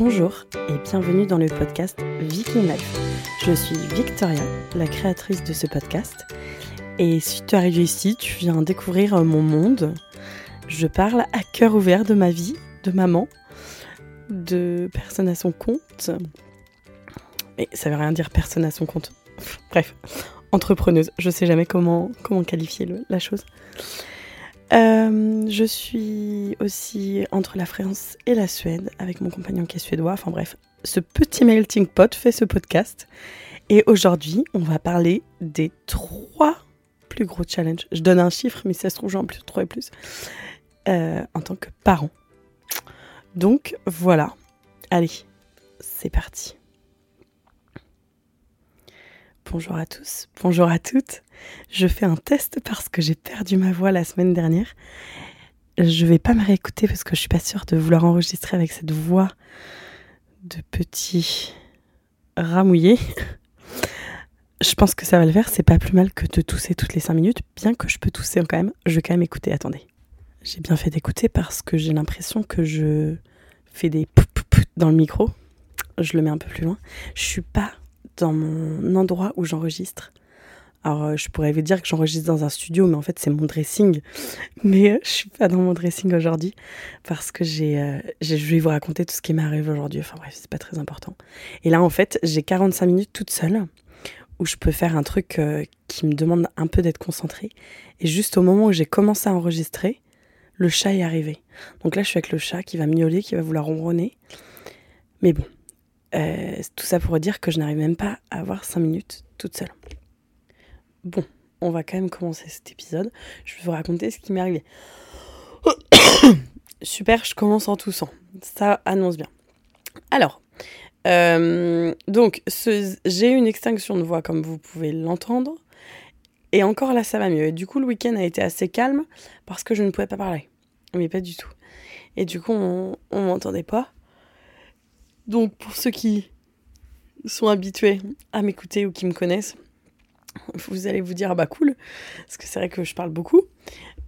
Bonjour et bienvenue dans le podcast Viking Life. Je suis Victoria, la créatrice de ce podcast. Et si tu es arrivé ici, tu viens découvrir mon monde. Je parle à cœur ouvert de ma vie, de maman, de personne à son compte. Et ça veut rien dire personne à son compte. Bref, entrepreneuse. Je sais jamais comment qualifier la chose. Euh, je suis aussi entre la France et la Suède avec mon compagnon qui est suédois. Enfin bref, ce petit melting pot fait ce podcast. Et aujourd'hui, on va parler des trois plus gros challenges. Je donne un chiffre, mais ça se trouve, j'en plus trois et plus. Euh, en tant que parent. Donc voilà. Allez, c'est parti. Bonjour à tous, bonjour à toutes. Je fais un test parce que j'ai perdu ma voix la semaine dernière. Je vais pas me réécouter parce que je suis pas sûre de vouloir enregistrer avec cette voix de petit ramouillé. Je pense que ça va le faire, c'est pas plus mal que de tousser toutes les 5 minutes, bien que je peux tousser quand même. Je vais quand même écouter, attendez. J'ai bien fait d'écouter parce que j'ai l'impression que je fais des pou dans le micro. Je le mets un peu plus loin. Je suis pas dans mon endroit où j'enregistre. Alors, euh, je pourrais vous dire que j'enregistre dans un studio, mais en fait, c'est mon dressing. Mais euh, je suis pas dans mon dressing aujourd'hui parce que euh, j'ai, je vais vous raconter tout ce qui m'arrive aujourd'hui. Enfin bref, c'est pas très important. Et là, en fait, j'ai 45 minutes toute seule où je peux faire un truc qui me demande un peu d'être concentrée. Et juste au moment où j'ai commencé à enregistrer, le chat est arrivé. Donc là, je suis avec le chat qui va miauler, qui va vouloir ronronner. Mais bon, euh, tout ça pour dire que je n'arrive même pas à avoir 5 minutes toute seule. Bon, on va quand même commencer cet épisode. Je vais vous raconter ce qui m'est arrivé. Super, je commence en toussant. Ça annonce bien. Alors, euh, donc, j'ai une extinction de voix, comme vous pouvez l'entendre. Et encore là, ça va mieux. Du coup, le week-end a été assez calme parce que je ne pouvais pas parler. Mais pas du tout. Et du coup, on ne m'entendait pas. Donc pour ceux qui sont habitués à m'écouter ou qui me connaissent, vous allez vous dire ah bah cool, parce que c'est vrai que je parle beaucoup.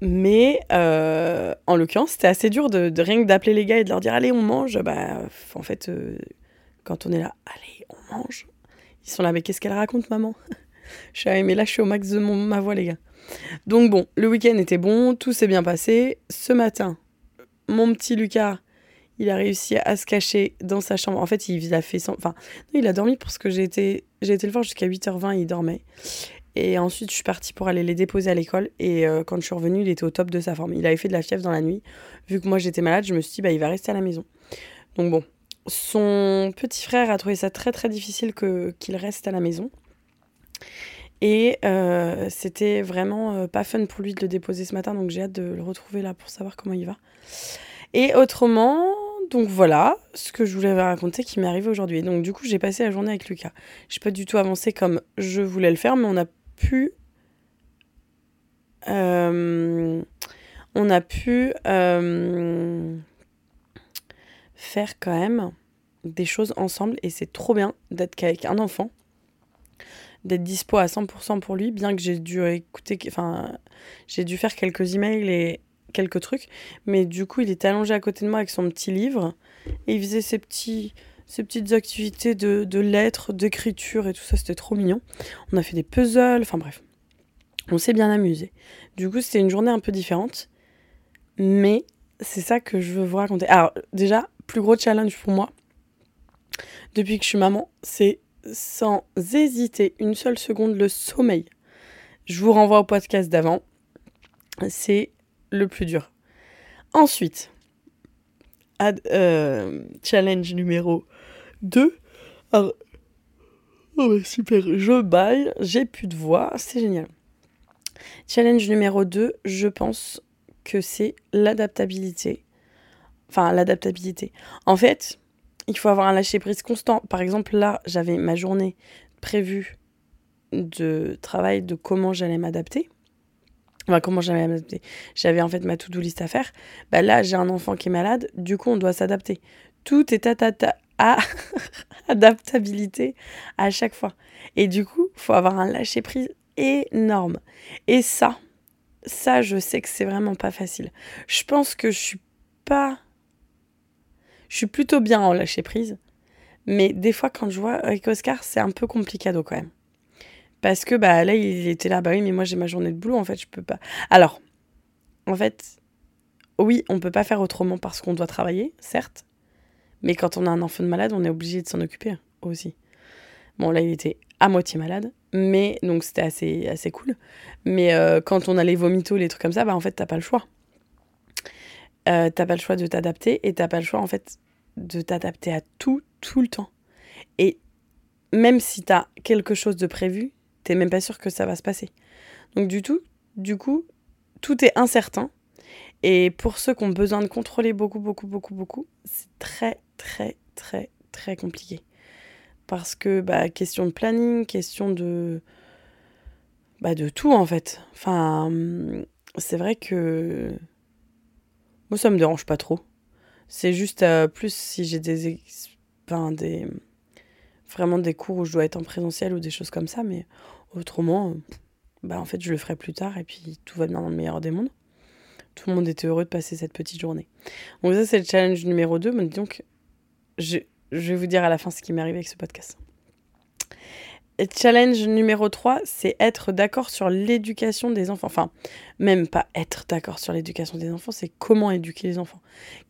Mais euh, en l'occurrence, c'était assez dur de, rien que d'appeler les gars et de leur dire allez on mange. Bah en fait, euh, quand on est là, allez on mange. Ils sont là mais qu'est-ce qu'elle raconte maman? Je suis là mais là je suis au max de mon, ma voix les gars. Donc bon, le week-end était bon, tout s'est bien passé. Ce matin, mon petit Lucas il a réussi à se cacher dans sa chambre. En fait, il a fait Enfin, il a dormi parce que j'ai été, j'ai été le voir jusqu'à 8h20, il dormait. Et ensuite, je suis partie pour aller les déposer à l'école. Et euh, quand je suis revenue, il était au top de sa forme. Il avait fait de la fièvre dans la nuit. Vu que moi, j'étais malade, je me suis dit, bah, il va rester à la maison. Donc bon, son petit frère a trouvé ça très très difficile que, qu'il reste à la maison. Et euh, c'était vraiment euh, pas fun pour lui de le déposer ce matin. Donc j'ai hâte de le retrouver là pour savoir comment il va. Et autrement, donc voilà ce que je voulais raconter qui m'est arrivé aujourd'hui. Donc du coup, j'ai passé la journée avec Lucas. Je n'ai pas du tout avancé comme je voulais le faire, mais on a pu... Euh, on a pu euh, faire quand même des choses ensemble et c'est trop bien d'être qu'avec un enfant d'être dispo à 100% pour lui, bien que j'ai dû écouter, enfin, j'ai dû faire quelques emails et quelques trucs. Mais du coup, il était allongé à côté de moi avec son petit livre et il faisait ses, petits, ses petites activités de, de lettres, d'écriture et tout ça. C'était trop mignon. On a fait des puzzles, enfin bref. On s'est bien amusé. Du coup, c'était une journée un peu différente. Mais c'est ça que je veux vous raconter. Alors, déjà, plus gros challenge pour moi, depuis que je suis maman, c'est sans hésiter une seule seconde le sommeil. Je vous renvoie au podcast d'avant. C'est le plus dur. Ensuite, euh, challenge numéro 2. oh super, je baille, j'ai plus de voix, c'est génial. Challenge numéro 2, je pense que c'est l'adaptabilité. Enfin, l'adaptabilité. En fait, il faut avoir un lâcher-prise constant. Par exemple, là, j'avais ma journée prévue de travail de comment j'allais m'adapter. Enfin, comment j'avais J'avais en fait ma to-do list à faire. Bah là, j'ai un enfant qui est malade, du coup, on doit s'adapter. Tout est à, à adaptabilité à chaque fois. Et du coup, faut avoir un lâcher-prise énorme. Et ça, ça, je sais que c'est vraiment pas facile. Je pense que je suis pas. Je suis plutôt bien en lâcher prise. Mais des fois, quand je vois avec Oscar, c'est un peu compliqué quand même. Parce que bah, là, il était là, bah oui, mais moi j'ai ma journée de boulot, en fait, je peux pas. Alors, en fait, oui, on peut pas faire autrement parce qu'on doit travailler, certes. Mais quand on a un enfant de malade, on est obligé de s'en occuper aussi. Bon, là, il était à moitié malade, mais donc c'était assez, assez cool. Mais euh, quand on a les vomitos, les trucs comme ça, bah en fait, t'as pas le choix. Euh, t'as pas le choix de t'adapter et t'as pas le choix, en fait, de t'adapter à tout, tout le temps. Et même si t'as quelque chose de prévu, t'es même pas sûr que ça va se passer. Donc, du tout, du coup, tout est incertain. Et pour ceux qui ont besoin de contrôler beaucoup, beaucoup, beaucoup, beaucoup, c'est très, très, très, très compliqué. Parce que, bah, question de planning, question de. Bah, de tout, en fait. Enfin, c'est vrai que. Moi, ça me dérange pas trop. C'est juste euh, plus si j'ai des, enfin, des. Vraiment des cours où je dois être en présentiel ou des choses comme ça, mais autrement, bah, en fait, je le ferai plus tard et puis tout va bien dans le meilleur des mondes. Tout le monde était heureux de passer cette petite journée. Donc, ça, c'est le challenge numéro 2. Donc, je, vais vous dire à la fin ce qui m'est arrivé avec ce podcast. Challenge numéro 3, c'est être d'accord sur l'éducation des enfants. Enfin, même pas être d'accord sur l'éducation des enfants, c'est comment éduquer les enfants.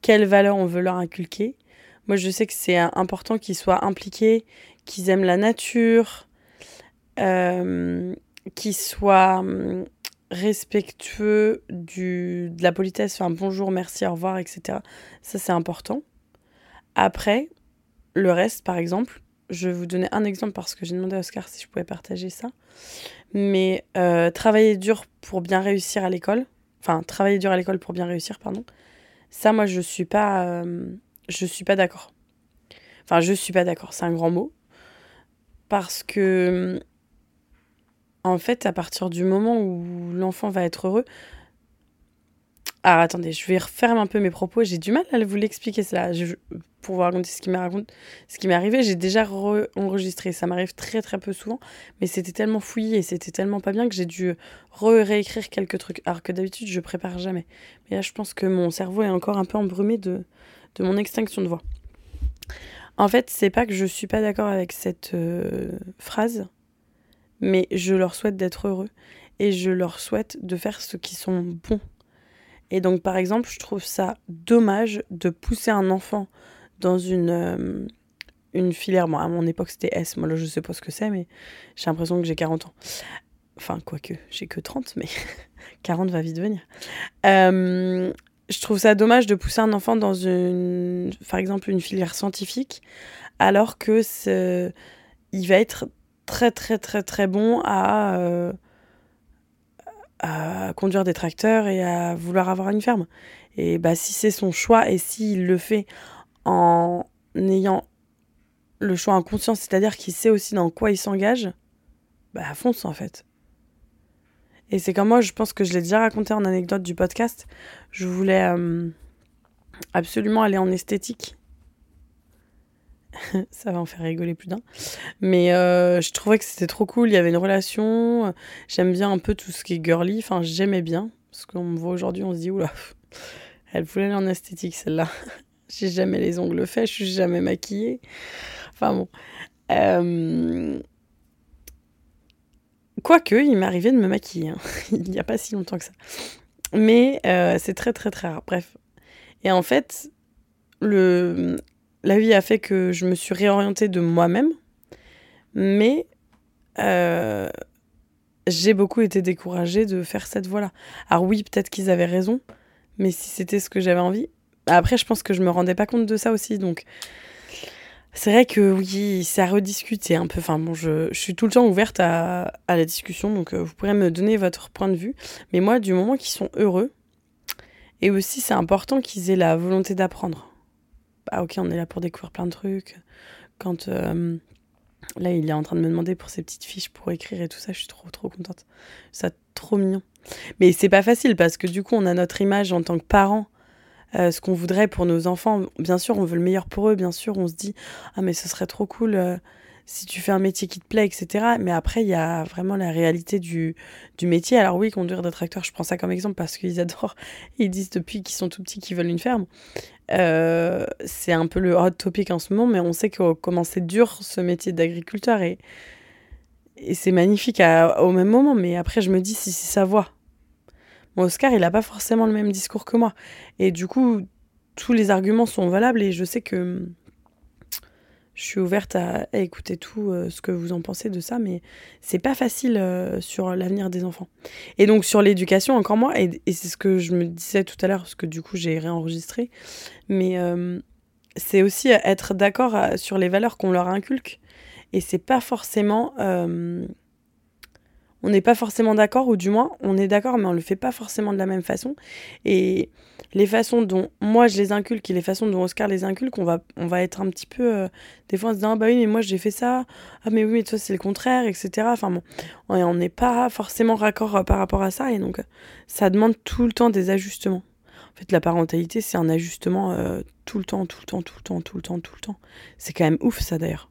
Quelles valeurs on veut leur inculquer. Moi, je sais que c'est important qu'ils soient impliqués, qu'ils aiment la nature, euh, qu'ils soient hum, respectueux du, de la politesse, enfin bonjour, merci, au revoir, etc. Ça, c'est important. Après, le reste, par exemple, je vais vous donner un exemple parce que j'ai demandé à Oscar si je pouvais partager ça. Mais euh, travailler dur pour bien réussir à l'école, enfin travailler dur à l'école pour bien réussir, pardon. Ça, moi, je suis pas, je suis pas d'accord. Enfin, je suis pas d'accord. C'est un grand mot parce que, en fait, à partir du moment où l'enfant va être heureux, alors attendez, je vais refaire un peu mes propos. J'ai du mal à vous l'expliquer cela. Pour vous raconter ce qui m'est arrivé, j'ai déjà enregistré. Ça m'arrive très très peu souvent, mais c'était tellement fouillé et c'était tellement pas bien que j'ai dû réécrire quelques trucs. Alors que d'habitude, je prépare jamais. Mais là, je pense que mon cerveau est encore un peu embrumé de mon extinction de voix. En fait, c'est pas que je suis pas d'accord avec cette euh, phrase, mais je leur souhaite d'être heureux et je leur souhaite de faire ce qui sont bons et donc, par exemple, je trouve ça dommage de pousser un enfant dans une, euh, une filière. Moi, à mon époque, c'était S. Moi, là, je sais pas ce que c'est, mais j'ai l'impression que j'ai 40 ans. Enfin, quoique, j'ai que 30, mais 40 va vite venir. Euh, je trouve ça dommage de pousser un enfant dans une, par exemple, une filière scientifique, alors que il va être très, très, très, très bon à. Euh, à conduire des tracteurs et à vouloir avoir une ferme. Et bah, si c'est son choix et s'il le fait en ayant le choix en conscience, c'est-à-dire qu'il sait aussi dans quoi il s'engage, bah fonce en fait. Et c'est comme moi, je pense que je l'ai déjà raconté en anecdote du podcast, je voulais euh, absolument aller en esthétique ça va en faire rigoler plus d'un. Mais euh, je trouvais que c'était trop cool, il y avait une relation. J'aime bien un peu tout ce qui est girly, enfin j'aimais bien. Parce qu'on me voit aujourd'hui, on se dit, oula, elle voulait aller en esthétique celle-là. J'ai jamais les ongles faits, je suis jamais maquillée. Enfin bon. Euh... Quoique, il m'arrivait de me maquiller, hein. il n'y a pas si longtemps que ça. Mais euh, c'est très très très rare. Bref. Et en fait, le, la vie a fait que je me suis réorientée de moi-même, mais euh, j'ai beaucoup été découragée de faire cette voie-là. Alors oui, peut-être qu'ils avaient raison, mais si c'était ce que j'avais envie, après je pense que je me rendais pas compte de ça aussi, donc c'est vrai que oui, c'est à rediscuter un peu. Enfin bon, je, suis tout le temps ouverte à, la discussion, donc euh, vous pourrez me donner votre point de vue. Mais moi, du moment qu'ils sont heureux, et aussi c'est important qu'ils aient la volonté d'apprendre ah ok, on est là pour découvrir plein de trucs. Quand euh, là, il est en train de me demander pour ses petites fiches pour écrire et tout ça, je suis trop trop contente. Ça trop mignon. Mais c'est pas facile parce que du coup, on a notre image en tant que parent. Euh, ce qu'on voudrait pour nos enfants, bien sûr, on veut le meilleur pour eux, bien sûr, on se dit ah mais ce serait trop cool euh, si tu fais un métier qui te plaît, etc. Mais après, il y a vraiment la réalité du, du métier. Alors oui, conduire des tracteurs, je prends ça comme exemple parce qu'ils adorent. Ils disent depuis qu'ils sont tout petits qu'ils veulent une ferme. Euh, c'est un peu le hot topic en ce moment, mais on sait que, comment c'est dur ce métier d'agriculteur et, et c'est magnifique au même moment. Mais après, je me dis si c'est sa voix. Oscar, il n'a pas forcément le même discours que moi. Et du coup, tous les arguments sont valables et je sais que je suis ouverte à, écouter tout euh, ce que vous en pensez de ça, mais c'est pas facile euh, sur l'avenir des enfants. Et donc sur l'éducation, encore moins, et, c'est ce que je me disais tout à l'heure, parce que du coup j'ai réenregistré, mais euh, c'est aussi être d'accord sur les valeurs qu'on leur inculque. Et c'est pas forcément on n'est pas forcément d'accord, ou du moins on est d'accord, mais on le fait pas forcément de la même façon. Et les façons dont moi je les inculque et les façons dont Oscar les inculque, on va, on va être un petit peu. Euh, des fois on se dit, ah bah oui, mais moi j'ai fait ça, ah mais oui, mais toi c'est le contraire, etc. Enfin bon, on n'est pas forcément raccord euh, par rapport à ça, et donc ça demande tout le temps des ajustements. En fait, la parentalité, c'est un ajustement euh, tout le temps, tout le temps, tout le temps, tout le temps, tout le temps. C'est quand même ouf ça d'ailleurs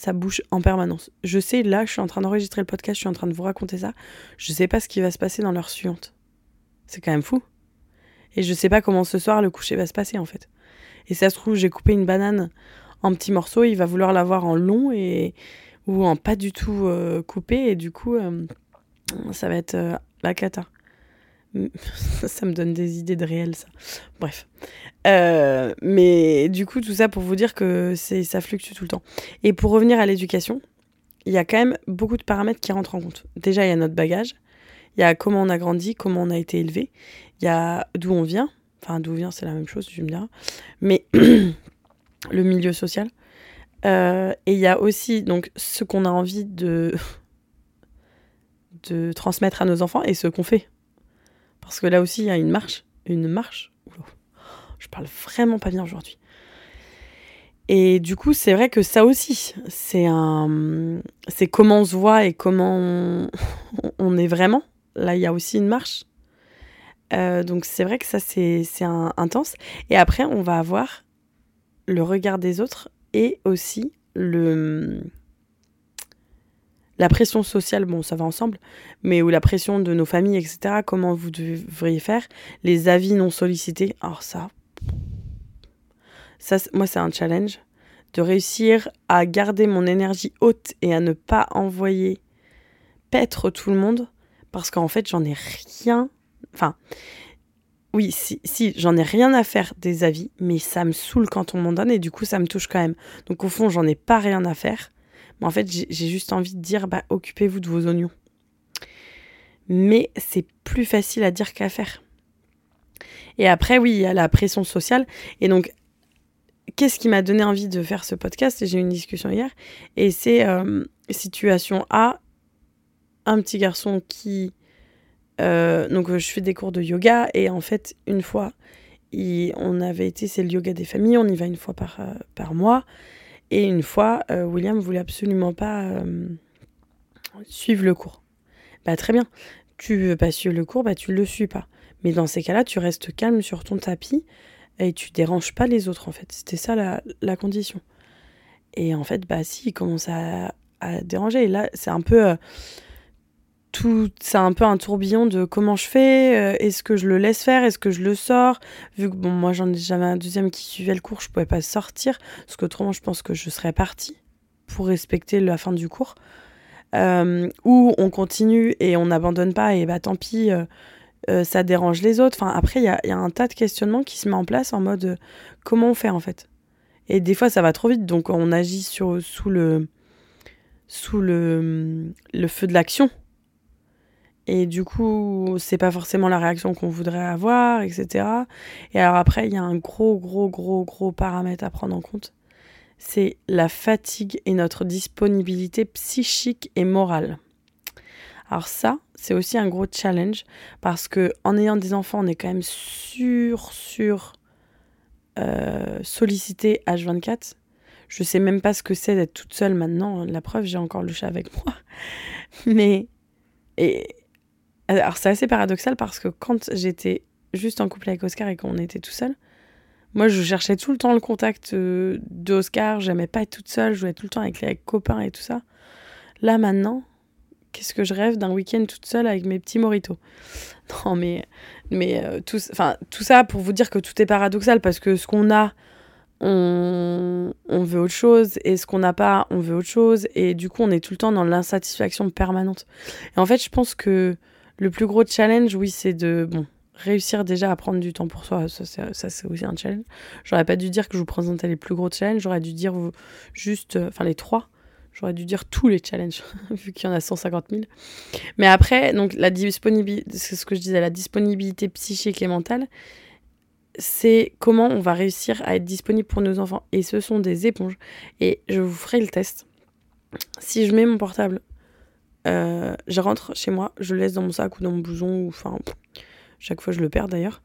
ça bouge en permanence. Je sais, là, je suis en train d'enregistrer le podcast, je suis en train de vous raconter ça. Je sais pas ce qui va se passer dans l'heure suivante. C'est quand même fou. Et je sais pas comment ce soir le coucher va se passer en fait. Et ça se trouve, j'ai coupé une banane en petits morceaux, il va vouloir l'avoir en long et ou en pas du tout euh, coupé et du coup euh, ça va être euh, la cata. ça me donne des idées de réel, ça. Bref. Euh, mais du coup, tout ça pour vous dire que ça fluctue tout le temps. Et pour revenir à l'éducation, il y a quand même beaucoup de paramètres qui rentrent en compte. Déjà, il y a notre bagage. Il y a comment on a grandi, comment on a été élevé. Il y a d'où on vient. Enfin, d'où vient, c'est la même chose, tu me. Mais le milieu social. Euh, et il y a aussi donc ce qu'on a envie de de transmettre à nos enfants et ce qu'on fait parce que là aussi, il y a une marche. Une marche. je parle vraiment pas bien aujourd'hui. Et du coup, c'est vrai que ça aussi, c'est un, c'est comment on se voit et comment on, est vraiment. Là, il y a aussi une marche. Euh, donc c'est vrai que ça, c'est intense. Et après, on va avoir le regard des autres et aussi le, la pression sociale, bon, ça va ensemble, mais ou la pression de nos familles, etc., comment vous devriez faire, les avis non sollicités, alors ça, ça moi, c'est un challenge, de réussir à garder mon énergie haute et à ne pas envoyer paître tout le monde, parce qu'en fait, j'en ai rien, enfin, oui, si, si j'en ai rien à faire des avis, mais ça me saoule quand on m'en donne et du coup, ça me touche quand même. Donc, au fond, j'en ai pas rien à faire en fait, j'ai juste envie de dire, bah, occupez-vous de vos oignons. Mais c'est plus facile à dire qu'à faire. Et après, oui, il y a la pression sociale. Et donc, qu'est-ce qui m'a donné envie de faire ce podcast? J'ai eu une discussion hier. Et c'est euh, situation A, un petit garçon qui... Euh, donc, je fais des cours de yoga. Et en fait, une fois, on avait été, c'est le yoga des familles, on y va une fois par, euh, par mois. Et une fois, euh, William voulait absolument pas euh, suivre le cours. Bah très bien. Tu veux pas suivre le cours, bah tu le suis pas. Mais dans ces cas-là, tu restes calme sur ton tapis et tu déranges pas les autres en fait. C'était ça la, condition. Et en fait, bah si, il commence à, déranger. Là, c'est un peu. Euh, c'est un peu un tourbillon de comment je fais, euh, est-ce que je le laisse faire, est-ce que je le sors, vu que bon, moi j'en ai jamais un deuxième qui suivait le cours, je pouvais pas sortir, parce qu'autrement je pense que je serais partie pour respecter la fin du cours. Euh, ou on continue et on n'abandonne pas, et bah tant pis, euh, ça dérange les autres. Enfin, après, il y a, un tas de questionnements qui se met en place en mode comment on fait en fait? Et des fois ça va trop vite, donc on agit sur, sous le sous le feu de l'action et du coup, c'est pas forcément la réaction qu'on voudrait avoir, etc. Et alors après, il y a un gros, gros, gros, gros paramètre à prendre en compte. C'est la fatigue et notre disponibilité psychique et morale. Alors ça, c'est aussi un gros challenge parce que en ayant des enfants, on est quand même sur, sur euh, sollicité H24. Je sais même pas ce que c'est d'être toute seule maintenant. La preuve, j'ai encore le chat avec moi. Mais alors c'est assez paradoxal parce que quand j'étais juste en couple avec Oscar et qu'on était tout seul, Moi, je cherchais tout le temps le contact euh, d'Oscar. J'aimais pas être toute seule. Je jouais tout le temps avec les copains et tout ça. Là, maintenant, qu'est-ce que je rêve d'un week-end toute seule avec mes petits moritos? Non, mais, mais euh, tout, tout ça pour vous dire que tout est paradoxal parce que ce qu'on a, on, on, veut autre chose et ce qu'on n'a pas, on veut autre chose. Et du coup, on est tout le temps dans l'insatisfaction permanente. Et en fait, je pense que le plus gros challenge, oui, c'est de réussir déjà à prendre du temps pour soi. Ça, c'est aussi un challenge. J'aurais pas dû dire que je vous présentais les plus gros challenges. J'aurais dû dire juste, euh, enfin, les trois J'aurais dû dire tous les challenges, vu qu'il y en a 150 000. Mais après, donc c'est ce que je disais, la disponibilité psychique et mentale, c'est comment on va réussir à être disponible pour nos enfants. Et ce sont des éponges. Et je vous ferai le test. Si je mets mon portable, euh, je rentre chez moi, je le laisse dans mon sac ou dans mon blouson, ou enfin, chaque fois je le perds d'ailleurs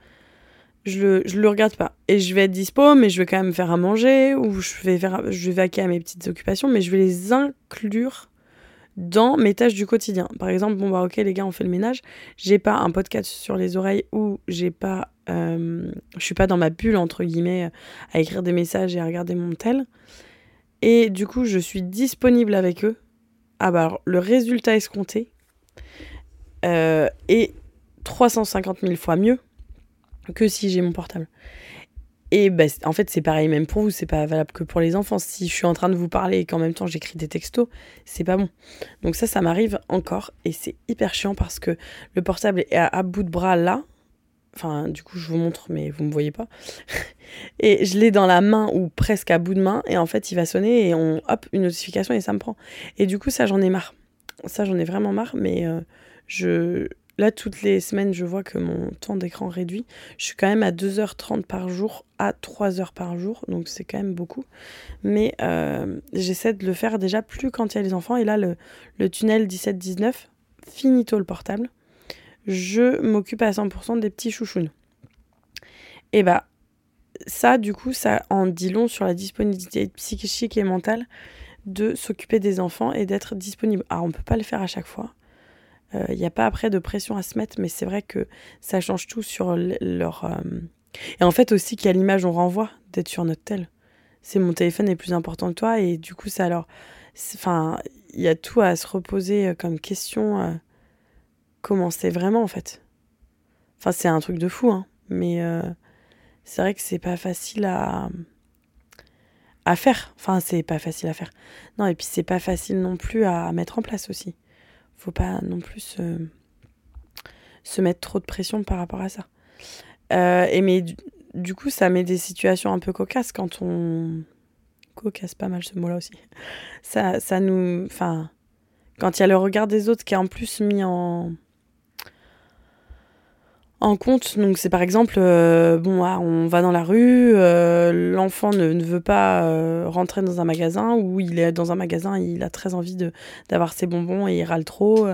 je le, je le regarde pas. Et je vais être dispo, mais je vais quand même faire à manger, ou je vais, faire, je vais vaquer à mes petites occupations, mais je vais les inclure dans mes tâches du quotidien. Par exemple, bon bah ok les gars, on fait le ménage, j'ai pas un podcast sur les oreilles ou j'ai pas, euh, je suis pas dans ma bulle entre guillemets à écrire des messages et à regarder mon tel. Et du coup, je suis disponible avec eux. Ah bah alors, le résultat escompté euh, est 350 000 fois mieux que si j'ai mon portable. Et bah, en fait, c'est pareil même pour vous, c'est pas valable que pour les enfants. Si je suis en train de vous parler et qu'en même temps j'écris des textos, c'est pas bon. Donc ça, ça m'arrive encore et c'est hyper chiant parce que le portable est à, bout de bras là. Enfin, du coup, je vous montre, mais vous me voyez pas. et je l'ai dans la main ou presque à bout de main et en fait, il va sonner et on, hop, une notification et ça me prend. Et du coup, ça, j'en ai marre. Ça, j'en ai vraiment marre, mais euh, je, Là, toutes les semaines, je vois que mon temps d'écran réduit. Je suis quand même à 2h30 par jour, à 3h par jour, donc c'est quand même beaucoup. Mais euh, j'essaie de le faire déjà plus quand il y a les enfants. Et là, le, tunnel 17-19, finito le portable. Je m'occupe à 100% des petits chouchounes. Et bah, ça, du coup, ça en dit long sur la disponibilité psychique et mentale de s'occuper des enfants et d'être disponible. Alors, on ne peut pas le faire à chaque fois. Il euh, n'y a pas après de pression à se mettre, mais c'est vrai que ça change tout sur leur... Euh, et en fait aussi, quelle image on renvoie d'être sur notre tel. C'est mon téléphone est plus important que toi, et du coup, ça alors... Enfin, il y a tout à se reposer euh, comme question. Comment c'est vraiment, en fait Enfin, c'est un truc de fou, hein. Mais c'est vrai que c'est pas facile à à faire. Enfin, c'est pas facile à faire. Non, et puis c'est pas facile non plus à mettre en place aussi faut pas non plus se, mettre trop de pression par rapport à ça. Euh, et mais du, coup, ça met des situations un peu cocasses quand on. Cocasse, pas mal ce mot-là aussi. Ça, ça nous. Enfin, quand il y a le regard des autres qui est en plus mis en en compte. Donc c'est par exemple, euh, ah, on va dans la rue, euh, l'enfant ne, veut pas euh, rentrer dans un magasin ou il est dans un magasin, il a très envie d'avoir ses bonbons et il râle trop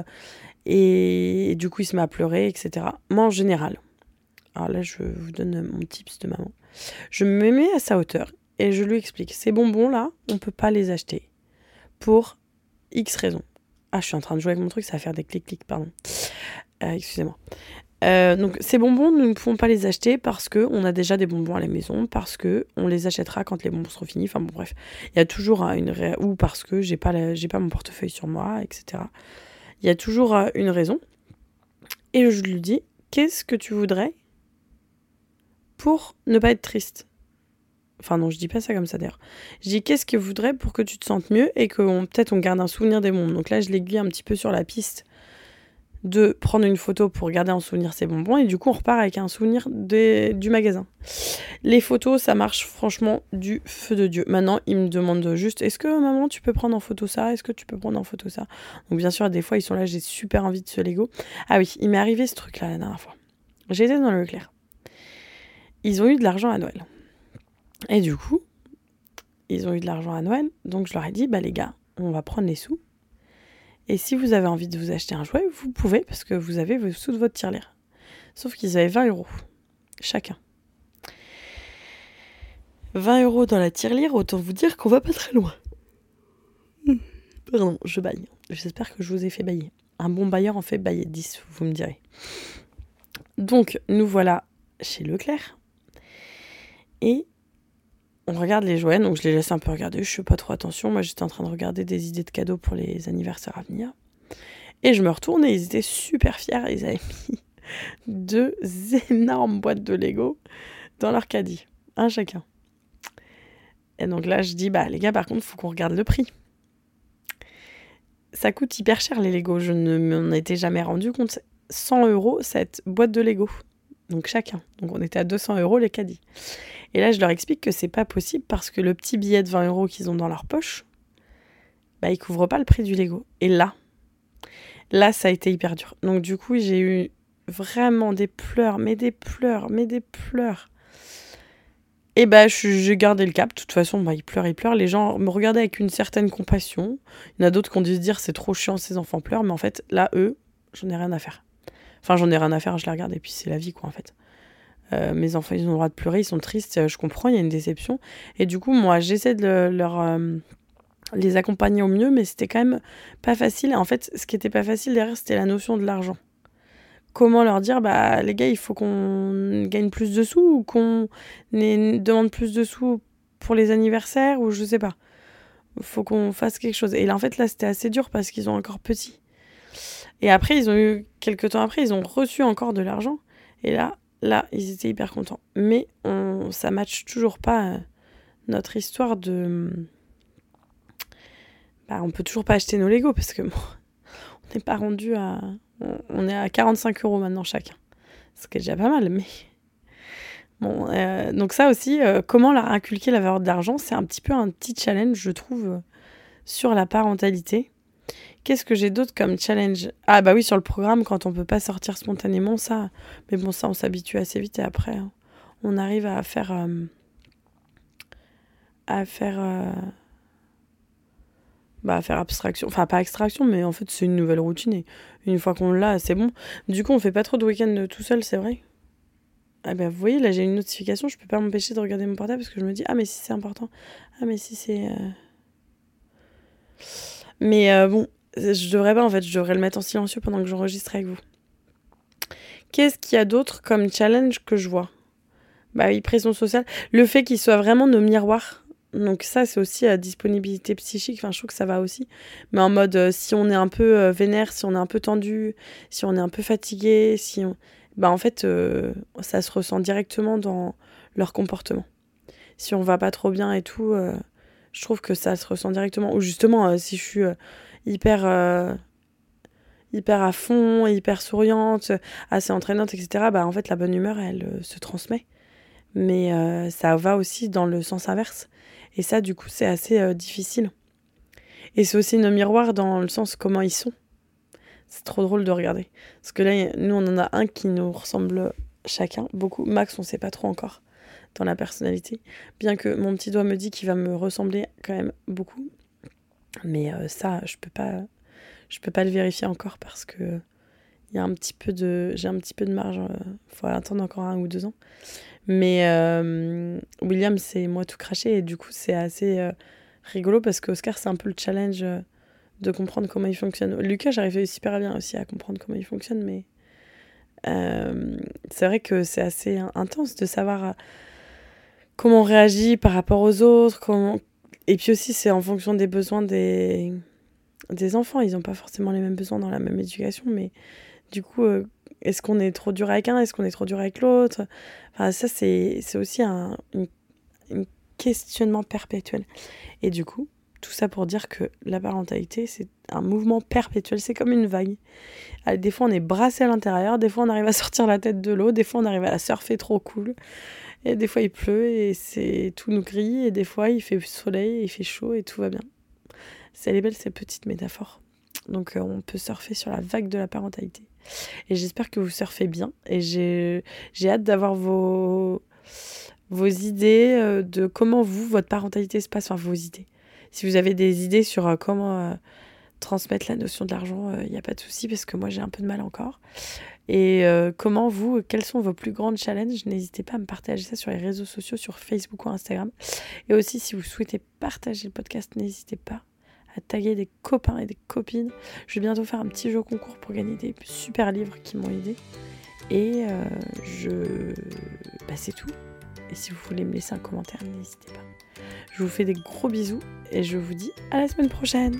et, du coup il se met à pleurer, etc. Moi en général, alors là je vous donne mon tips de maman, je me mets à sa hauteur et je lui explique ces bonbons là, on peut pas les acheter pour X raisons. Ah, je suis en train de jouer avec mon truc, ça va faire des clics-clics, pardon. Excusez-moi. Euh, donc ces bonbons, nous ne pouvons pas les acheter parce qu'on a déjà des bonbons à la maison, parce que on les achètera quand les bonbons seront finis. Enfin bon bref, il y a toujours une ou parce que j'ai pas mon portefeuille sur moi, etc. Il y a toujours euh, une raison. Et je lui dis qu'est-ce que tu voudrais pour ne pas être triste? Enfin non, je dis pas ça comme ça d'ailleurs. Je dis qu'est-ce que voudrais pour que tu te sentes mieux et que peut-être on garde un souvenir des bonbons? Donc là, je l'aiguille un petit peu sur la piste de prendre une photo pour garder en souvenir ses bonbons et du coup on repart avec un souvenir du magasin. Les photos ça marche franchement du feu de Dieu. Maintenant il me demande juste est-ce que maman tu peux prendre en photo ça? Est-ce que tu peux prendre en photo ça? Donc bien sûr des fois ils sont là j'ai super envie de ce Lego. Ah oui il m'est arrivé ce truc là la dernière fois. J'étais dans le Leclerc. Ils ont eu de l'argent à Noël. Et du coup ils ont eu de l'argent à Noël donc je leur ai dit bah les gars on va prendre les sous et si vous avez envie de vous acheter un jouet, vous pouvez parce que vous avez sous de votre tirelire. Sauf qu'ils avaient 20 euros chacun. 20 euros dans la tirelire, autant vous dire qu'on va pas très loin. Pardon, je baille. J'espère que je vous ai fait bailler. Un bon bailleur en fait bailler 10, vous me direz. Donc, nous voilà chez Leclerc. Et on regarde les jouets, donc je les laisse un peu regarder, je fais pas trop attention. Moi, j'étais en train de regarder des idées de cadeaux pour les anniversaires à venir. Et je me retourne et ils étaient super fiers. Ils avaient mis deux énormes boîtes de Lego dans leur caddie, un chacun. Et donc là, je dis, bah les gars, par contre, il faut qu'on regarde le prix. Ça coûte hyper cher les Lego, je ne m'en étais jamais rendu compte. 100 euros cette boîte de Lego, donc chacun. Donc on était à 200 euros les caddies. Et là, je leur explique que c'est pas possible parce que le petit billet de 20 euros qu'ils ont dans leur poche, bah, il couvre pas le prix du Lego. Et là, là, ça a été hyper dur. Donc, du coup, j'ai eu vraiment des pleurs, mais des pleurs, mais des pleurs. Et bah, j'ai gardé le cap. De toute façon, bah, ils pleurent, ils pleurent. Les gens me regardaient avec une certaine compassion. Il y en a d'autres qui ont dû se dire c'est trop chiant, ces enfants pleurent. Mais en fait, là, eux, j'en ai rien à faire. Enfin, j'en ai rien à faire, je les regarde et puis c'est la vie, quoi, en fait. Euh, mes enfants, ils ont le droit de pleurer, ils sont tristes, je comprends, il y a une déception. Et du coup, moi, j'essaie de leur euh, les accompagner au mieux, mais c'était quand même pas facile. En fait, ce qui était pas facile derrière, c'était la notion de l'argent. Comment leur dire, bah les gars, il faut qu'on gagne plus de sous ou qu'on demande plus de sous pour les anniversaires ou je sais pas. Il faut qu'on fasse quelque chose. Et là, en fait, là, c'était assez dur parce qu'ils ont encore petits. Et après, ils ont eu, quelques temps après, ils ont reçu encore de l'argent. Et là, là, ils étaient hyper contents. Mais on, ça matche toujours pas euh, notre histoire de. Bah, on peut toujours pas acheter nos Lego parce que on n'est pas rendu à. On, est à 45 euros maintenant chacun. Ce qui est déjà pas mal, mais. Euh, donc ça aussi, euh, comment leur inculquer la valeur de l'argent, c'est un petit peu un petit challenge, je trouve, sur la parentalité. Qu'est-ce que j'ai d'autre comme challenge? Ah bah oui, sur le programme, quand on peut pas sortir spontanément, ça. Mais bon, ça, on s'habitue assez vite et après, hein, on arrive à faire... Euh, à faire... Euh, bah, à faire abstraction. Enfin, pas extraction, mais en fait, c'est une nouvelle routine. Et une fois qu'on l'a, c'est bon. Du coup, on fait pas trop de week-end tout seul, c'est vrai? Ah bah vous voyez, là, j'ai une notification, je peux pas m'empêcher de regarder mon portable parce que je me dis, ah mais si c'est important. Ah mais si c'est... Euh, mais bon, je devrais pas en fait, je devrais le mettre en silencieux pendant que j'enregistre avec vous. Qu'est-ce qu'il y a d'autre comme challenge que je vois? Bah oui, pression sociale. Le fait qu'ils soient vraiment nos miroirs. Donc ça, c'est aussi la disponibilité psychique. Enfin, je trouve que ça va aussi. Mais en mode, euh, si on est un peu euh, vénère, si on est un peu tendu, si on est un peu fatigué, si on... Bah en fait, euh, ça se ressent directement dans leur comportement. Si on va pas trop bien et tout, je trouve que ça se ressent directement. Ou justement, si je suis hyper, euh, hyper à fond, hyper souriante, assez entraînante, etc., bah, en fait, la bonne humeur, elle euh, se transmet. Mais euh, ça va aussi dans le sens inverse. Et ça, du coup, c'est assez difficile. Et c'est aussi nos miroirs dans le sens comment ils sont. C'est trop drôle de regarder. Parce que là, nous, on en a un qui nous ressemble chacun, beaucoup. Max, on sait pas trop encore dans la personnalité. Bien que mon petit doigt me dit qu'il va me ressembler quand même beaucoup. Mais euh, ça, je peux pas, je peux pas le vérifier encore parce que il y a un petit peu de, j'ai un petit peu de marge. Il euh, faut attendre encore un ou deux ans. Mais euh, William, c'est moi tout craché et du coup, c'est assez rigolo parce qu'Oscar, c'est un peu le challenge de comprendre comment il fonctionne. Lucas, j'arrivais super bien aussi à comprendre comment il fonctionne, mais c'est vrai que c'est assez intense de savoir comment on réagit par rapport aux autres, et puis aussi, c'est en fonction des besoins des, enfants. Ils n'ont pas forcément les mêmes besoins dans la même éducation, mais du coup, euh, est-ce qu'on est trop dur avec un Est-ce qu'on est trop dur avec l'autre? Enfin, ça, c'est aussi un, questionnement perpétuel. Et du coup, tout ça pour dire que la parentalité, c'est un mouvement perpétuel. C'est comme une vague. Des fois, on est brassé à l'intérieur, des fois, on arrive à sortir la tête de l'eau, des fois, on arrive à la surfer trop cool. Et des fois, il pleut et c'est tout nous gris. Et des fois, il fait soleil, et il fait chaud et tout va bien. C'est les belles ces petites métaphores. Donc, euh, on peut surfer sur la vague de la parentalité. Et j'espère que vous surfez bien. Et j'ai hâte d'avoir vos, vos idées euh, de comment vous, votre parentalité se passe. Enfin, vos idées. Si vous avez des idées sur euh, comment transmettre la notion de l'argent, il n'y a pas de souci parce que moi j'ai un peu de mal encore. Et euh, comment vous, quels sont vos plus grands challenges? N'hésitez pas à me partager ça sur les réseaux sociaux, sur Facebook ou Instagram. Et aussi, si vous souhaitez partager le podcast, n'hésitez pas à taguer des copains et des copines. Je vais bientôt faire un petit jeu concours pour gagner des super livres qui m'ont aidé. Et euh, je... Bah, c'est tout. Et si vous voulez me laisser un commentaire, n'hésitez pas. Je vous fais des gros bisous et je vous dis à la semaine prochaine.